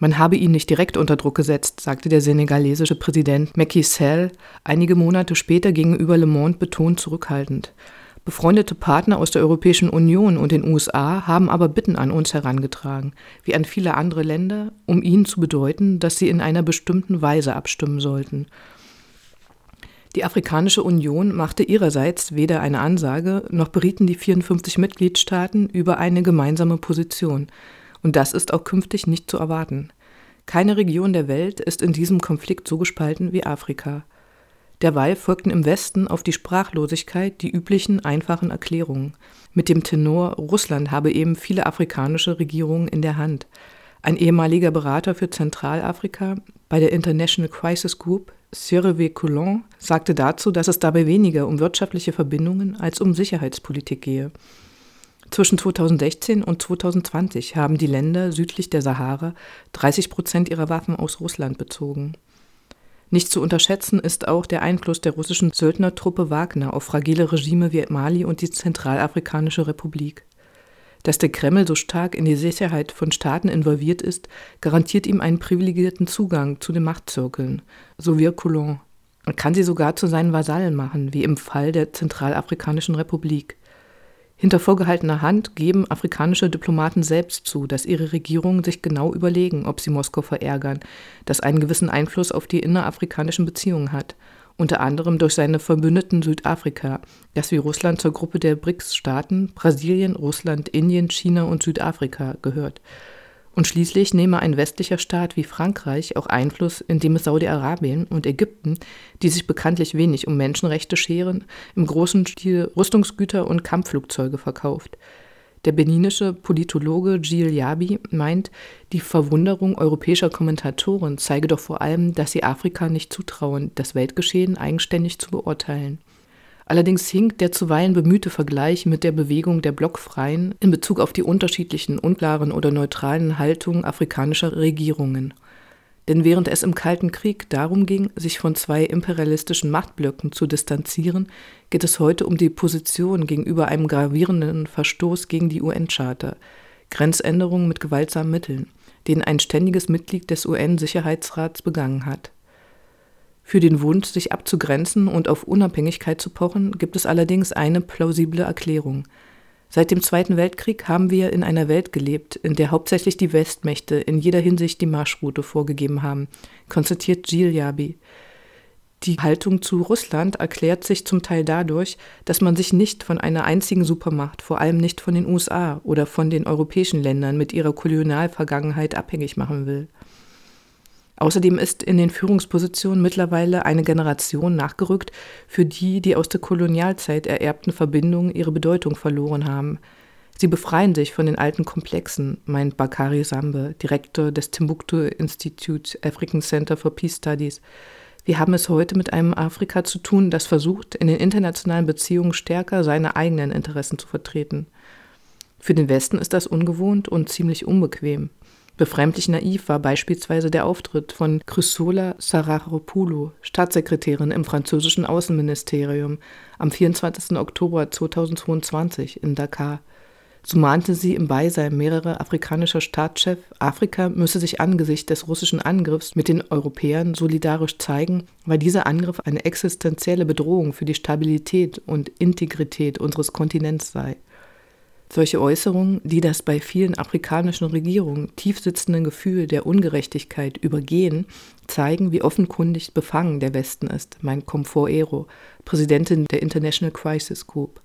Man habe ihn nicht direkt unter Druck gesetzt, sagte der senegalesische Präsident Macky Sall einige Monate später gegenüber Le Monde betont zurückhaltend. Befreundete Partner aus der Europäischen Union und den USA haben aber Bitten an uns herangetragen, wie an viele andere Länder, um ihnen zu bedeuten, dass sie in einer bestimmten Weise abstimmen sollten. Die Afrikanische Union machte ihrerseits weder eine Ansage, noch berieten die 54 Mitgliedstaaten über eine gemeinsame Position. Und das ist auch künftig nicht zu erwarten. Keine Region der Welt ist in diesem Konflikt so gespalten wie Afrika. Derweil folgten im Westen auf die Sprachlosigkeit die üblichen einfachen Erklärungen. Mit dem Tenor, Russland habe eben viele afrikanische Regierungen in der Hand. Ein ehemaliger Berater für Zentralafrika bei der International Crisis Group, Cyril Coulon, sagte dazu, dass es dabei weniger um wirtschaftliche Verbindungen als um Sicherheitspolitik gehe. Zwischen 2016 und 2020 haben die Länder südlich der Sahara 30 Prozent ihrer Waffen aus Russland bezogen. Nicht zu unterschätzen ist auch der Einfluss der russischen Söldnertruppe Wagner auf fragile Regime wie Mali und die Zentralafrikanische Republik. Dass der Kreml so stark in die Sicherheit von Staaten involviert ist, garantiert ihm einen privilegierten Zugang zu den Machtzirkeln, so wie Coulon. Er kann sie sogar zu seinen Vasallen machen, wie im Fall der Zentralafrikanischen Republik. Hinter vorgehaltener Hand geben afrikanische Diplomaten selbst zu, dass ihre Regierungen sich genau überlegen, ob sie Moskau verärgern, das einen gewissen Einfluss auf die innerafrikanischen Beziehungen hat, unter anderem durch seine Verbündeten Südafrika, das wie Russland zur Gruppe der BRICS-Staaten Brasilien, Russland, Indien, China und Südafrika gehört und schließlich nehme ein westlicher Staat wie Frankreich auch Einfluss, indem es Saudi-Arabien und Ägypten, die sich bekanntlich wenig um Menschenrechte scheren, im großen Stil Rüstungsgüter und Kampfflugzeuge verkauft. Der beninische Politologe Gilles Yabi meint, die Verwunderung europäischer Kommentatoren zeige doch vor allem, dass sie Afrika nicht zutrauen, das Weltgeschehen eigenständig zu beurteilen. Allerdings hinkt der zuweilen bemühte Vergleich mit der Bewegung der Blockfreien in Bezug auf die unterschiedlichen unklaren oder neutralen Haltungen afrikanischer Regierungen. Denn während es im Kalten Krieg darum ging, sich von zwei imperialistischen Machtblöcken zu distanzieren, geht es heute um die Position gegenüber einem gravierenden Verstoß gegen die UN-Charta, Grenzänderungen mit gewaltsamen Mitteln, den ein ständiges Mitglied des UN-Sicherheitsrats begangen hat. Für den Wunsch, sich abzugrenzen und auf Unabhängigkeit zu pochen, gibt es allerdings eine plausible Erklärung. Seit dem Zweiten Weltkrieg haben wir in einer Welt gelebt, in der hauptsächlich die Westmächte in jeder Hinsicht die Marschroute vorgegeben haben, konstatiert Gilles Yabi. Die Haltung zu Russland erklärt sich zum Teil dadurch, dass man sich nicht von einer einzigen Supermacht, vor allem nicht von den USA oder von den europäischen Ländern mit ihrer Kolonialvergangenheit abhängig machen will. Außerdem ist in den Führungspositionen mittlerweile eine Generation nachgerückt, für die die aus der Kolonialzeit ererbten Verbindungen ihre Bedeutung verloren haben. Sie befreien sich von den alten Komplexen, meint Bakari Sambe, Direktor des Timbuktu Institute African Center for Peace Studies. Wir haben es heute mit einem Afrika zu tun, das versucht, in den internationalen Beziehungen stärker seine eigenen Interessen zu vertreten. Für den Westen ist das ungewohnt und ziemlich unbequem. Befremdlich naiv war beispielsweise der Auftritt von Chrysola Sararopoulou, Staatssekretärin im französischen Außenministerium, am 24. Oktober 2022 in Dakar. So mahnte sie im Beisein mehrerer afrikanischer Staatschefs, Afrika müsse sich angesichts des russischen Angriffs mit den Europäern solidarisch zeigen, weil dieser Angriff eine existenzielle Bedrohung für die Stabilität und Integrität unseres Kontinents sei. Solche Äußerungen, die das bei vielen afrikanischen Regierungen tiefsitzende Gefühl der Ungerechtigkeit übergehen, zeigen, wie offenkundig befangen der Westen ist, meint Comfort Präsidentin der International Crisis Group.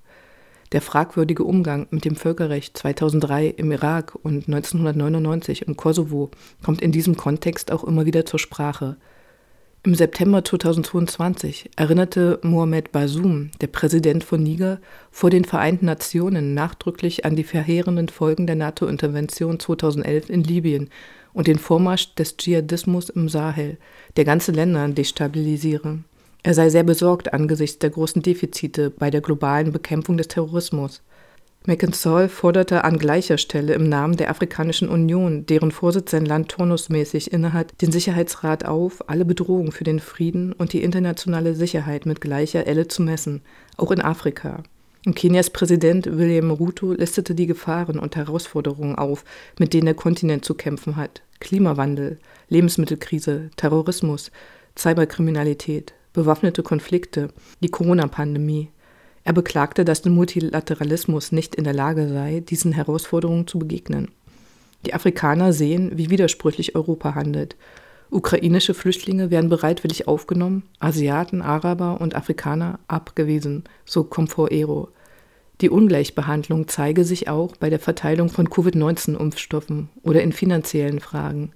Der fragwürdige Umgang mit dem Völkerrecht 2003 im Irak und 1999 im Kosovo kommt in diesem Kontext auch immer wieder zur Sprache. Im September 2022 erinnerte Mohamed Bazoum, der Präsident von Niger, vor den Vereinten Nationen nachdrücklich an die verheerenden Folgen der NATO-Intervention 2011 in Libyen und den Vormarsch des Dschihadismus im Sahel, der ganze Länder destabilisiere. Er sei sehr besorgt angesichts der großen Defizite bei der globalen Bekämpfung des Terrorismus. McIntyre forderte an gleicher Stelle im Namen der Afrikanischen Union, deren Vorsitz sein Land turnusmäßig innehat, den Sicherheitsrat auf, alle Bedrohungen für den Frieden und die internationale Sicherheit mit gleicher Elle zu messen, auch in Afrika. Und Kenias Präsident William Ruto listete die Gefahren und Herausforderungen auf, mit denen der Kontinent zu kämpfen hat. Klimawandel, Lebensmittelkrise, Terrorismus, Cyberkriminalität, bewaffnete Konflikte, die Corona-Pandemie. Er beklagte, dass der Multilateralismus nicht in der Lage sei, diesen Herausforderungen zu begegnen. Die Afrikaner sehen, wie widersprüchlich Europa handelt. Ukrainische Flüchtlinge werden bereitwillig aufgenommen, Asiaten, Araber und Afrikaner abgewiesen, so Comfort-Ero. Die Ungleichbehandlung zeige sich auch bei der Verteilung von Covid-19-Impfstoffen oder in finanziellen Fragen.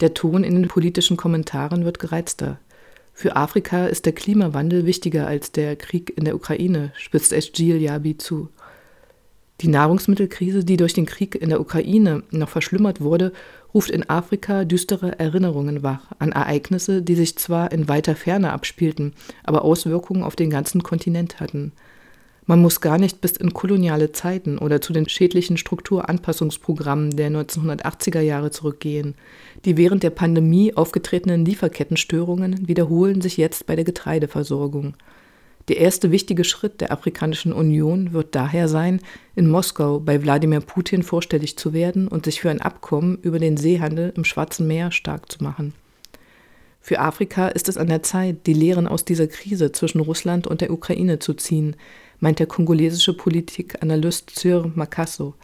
Der Ton in den politischen Kommentaren wird gereizter. Für Afrika ist der Klimawandel wichtiger als der Krieg in der Ukraine, spitzt Esjil Yabi zu. Die Nahrungsmittelkrise, die durch den Krieg in der Ukraine noch verschlimmert wurde, ruft in Afrika düstere Erinnerungen wach an Ereignisse, die sich zwar in weiter Ferne abspielten, aber Auswirkungen auf den ganzen Kontinent hatten. Man muss gar nicht bis in koloniale Zeiten oder zu den schädlichen Strukturanpassungsprogrammen der 1980er Jahre zurückgehen. Die während der Pandemie aufgetretenen Lieferkettenstörungen wiederholen sich jetzt bei der Getreideversorgung. Der erste wichtige Schritt der Afrikanischen Union wird daher sein, in Moskau bei Wladimir Putin vorstellig zu werden und sich für ein Abkommen über den Seehandel im Schwarzen Meer stark zu machen. Für Afrika ist es an der Zeit, die Lehren aus dieser Krise zwischen Russland und der Ukraine zu ziehen, meint der kongolesische Politikanalyst Cyr Makasso.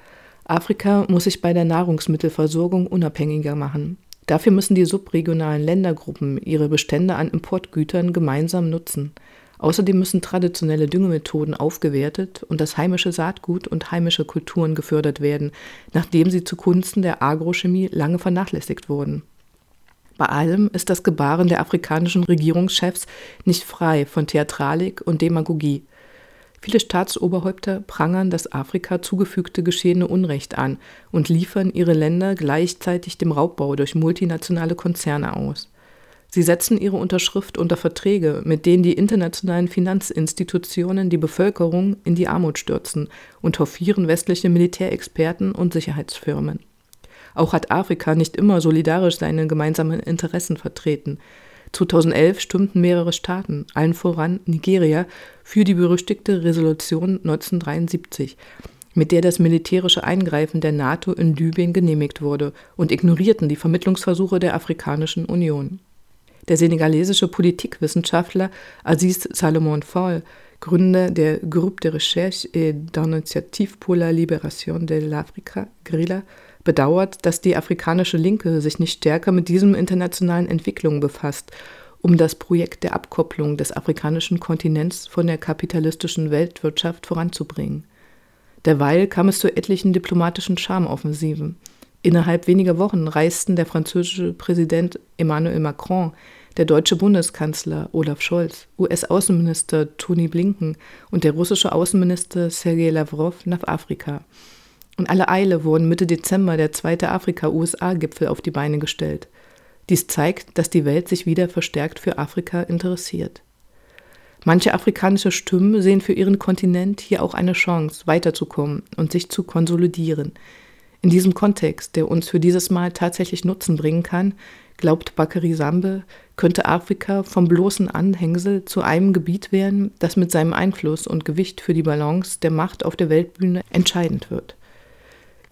Afrika muss sich bei der Nahrungsmittelversorgung unabhängiger machen. Dafür müssen die subregionalen Ländergruppen ihre Bestände an Importgütern gemeinsam nutzen. Außerdem müssen traditionelle Düngemethoden aufgewertet und das heimische Saatgut und heimische Kulturen gefördert werden, nachdem sie zugunsten der Agrochemie lange vernachlässigt wurden. Bei allem ist das Gebaren der afrikanischen Regierungschefs nicht frei von Theatralik und Demagogie. Viele Staatsoberhäupter prangern das Afrika zugefügte geschehene Unrecht an und liefern ihre Länder gleichzeitig dem Raubbau durch multinationale Konzerne aus. Sie setzen ihre Unterschrift unter Verträge, mit denen die internationalen Finanzinstitutionen die Bevölkerung in die Armut stürzen und hofieren westliche Militärexperten und Sicherheitsfirmen. Auch hat Afrika nicht immer solidarisch seine gemeinsamen Interessen vertreten. 2011 stimmten mehrere Staaten, allen voran Nigeria, für die berüchtigte Resolution 1973, mit der das militärische Eingreifen der NATO in Libyen genehmigt wurde und ignorierten die Vermittlungsversuche der Afrikanischen Union. Der senegalesische Politikwissenschaftler Aziz Salomon Fall, Gründer der Groupe de Recherche et d'Initiative pour la Libération de l'Afrique, GRILA, bedauert, dass die afrikanische Linke sich nicht stärker mit diesen internationalen Entwicklungen befasst, um das Projekt der Abkopplung des afrikanischen Kontinents von der kapitalistischen Weltwirtschaft voranzubringen. Derweil kam es zu etlichen diplomatischen Charmoffensiven. Innerhalb weniger Wochen reisten der französische Präsident Emmanuel Macron, der deutsche Bundeskanzler Olaf Scholz, US-Außenminister Tony Blinken und der russische Außenminister Sergei Lavrov nach Afrika. In aller Eile wurden Mitte Dezember der zweite Afrika-USA-Gipfel auf die Beine gestellt. Dies zeigt, dass die Welt sich wieder verstärkt für Afrika interessiert. Manche afrikanische Stimmen sehen für ihren Kontinent hier auch eine Chance, weiterzukommen und sich zu konsolidieren. In diesem Kontext, der uns für dieses Mal tatsächlich Nutzen bringen kann, glaubt Bakary Sambe, könnte Afrika vom bloßen Anhängsel zu einem Gebiet werden, das mit seinem Einfluss und Gewicht für die Balance der Macht auf der Weltbühne entscheidend wird.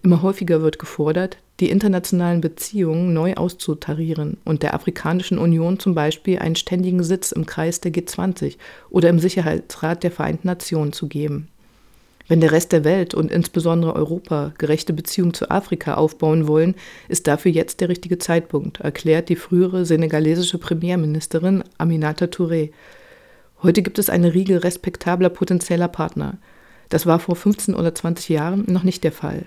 Immer häufiger wird gefordert, die internationalen Beziehungen neu auszutarieren und der Afrikanischen Union zum Beispiel einen ständigen Sitz im Kreis der G20 oder im Sicherheitsrat der Vereinten Nationen zu geben. Wenn der Rest der Welt und insbesondere Europa gerechte Beziehungen zu Afrika aufbauen wollen, ist dafür jetzt der richtige Zeitpunkt, erklärt die frühere senegalesische Premierministerin Aminata Touré. Heute gibt es eine Riege respektabler potenzieller Partner. Das war vor 15 oder 20 Jahren noch nicht der Fall.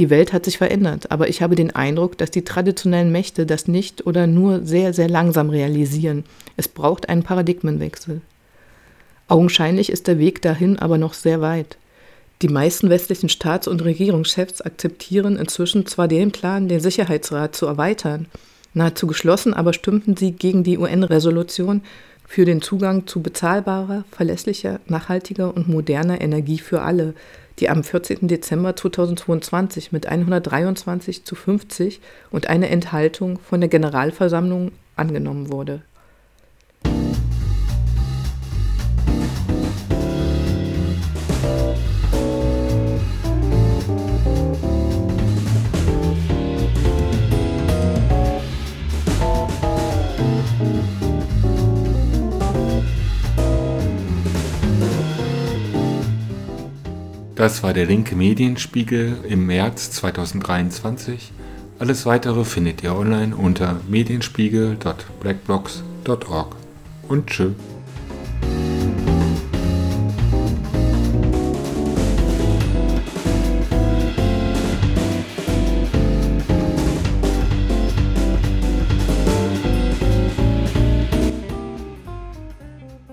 Die Welt hat sich verändert, aber ich habe den Eindruck, dass die traditionellen Mächte das nicht oder nur sehr, sehr langsam realisieren. Es braucht einen Paradigmenwechsel. Augenscheinlich ist der Weg dahin aber noch sehr weit. Die meisten westlichen Staats- und Regierungschefs akzeptieren inzwischen zwar den Plan, den Sicherheitsrat zu erweitern, nahezu geschlossen aber stimmten sie gegen die UN-Resolution für den Zugang zu bezahlbarer, verlässlicher, nachhaltiger und moderner Energie für alle, die am 14. Dezember 2022 mit 123 zu 50 und einer Enthaltung von der Generalversammlung angenommen wurde. Das war der linke Medienspiegel im März 2023. Alles weitere findet ihr online unter medienspiegel.blackblocks.org. Und tschüss.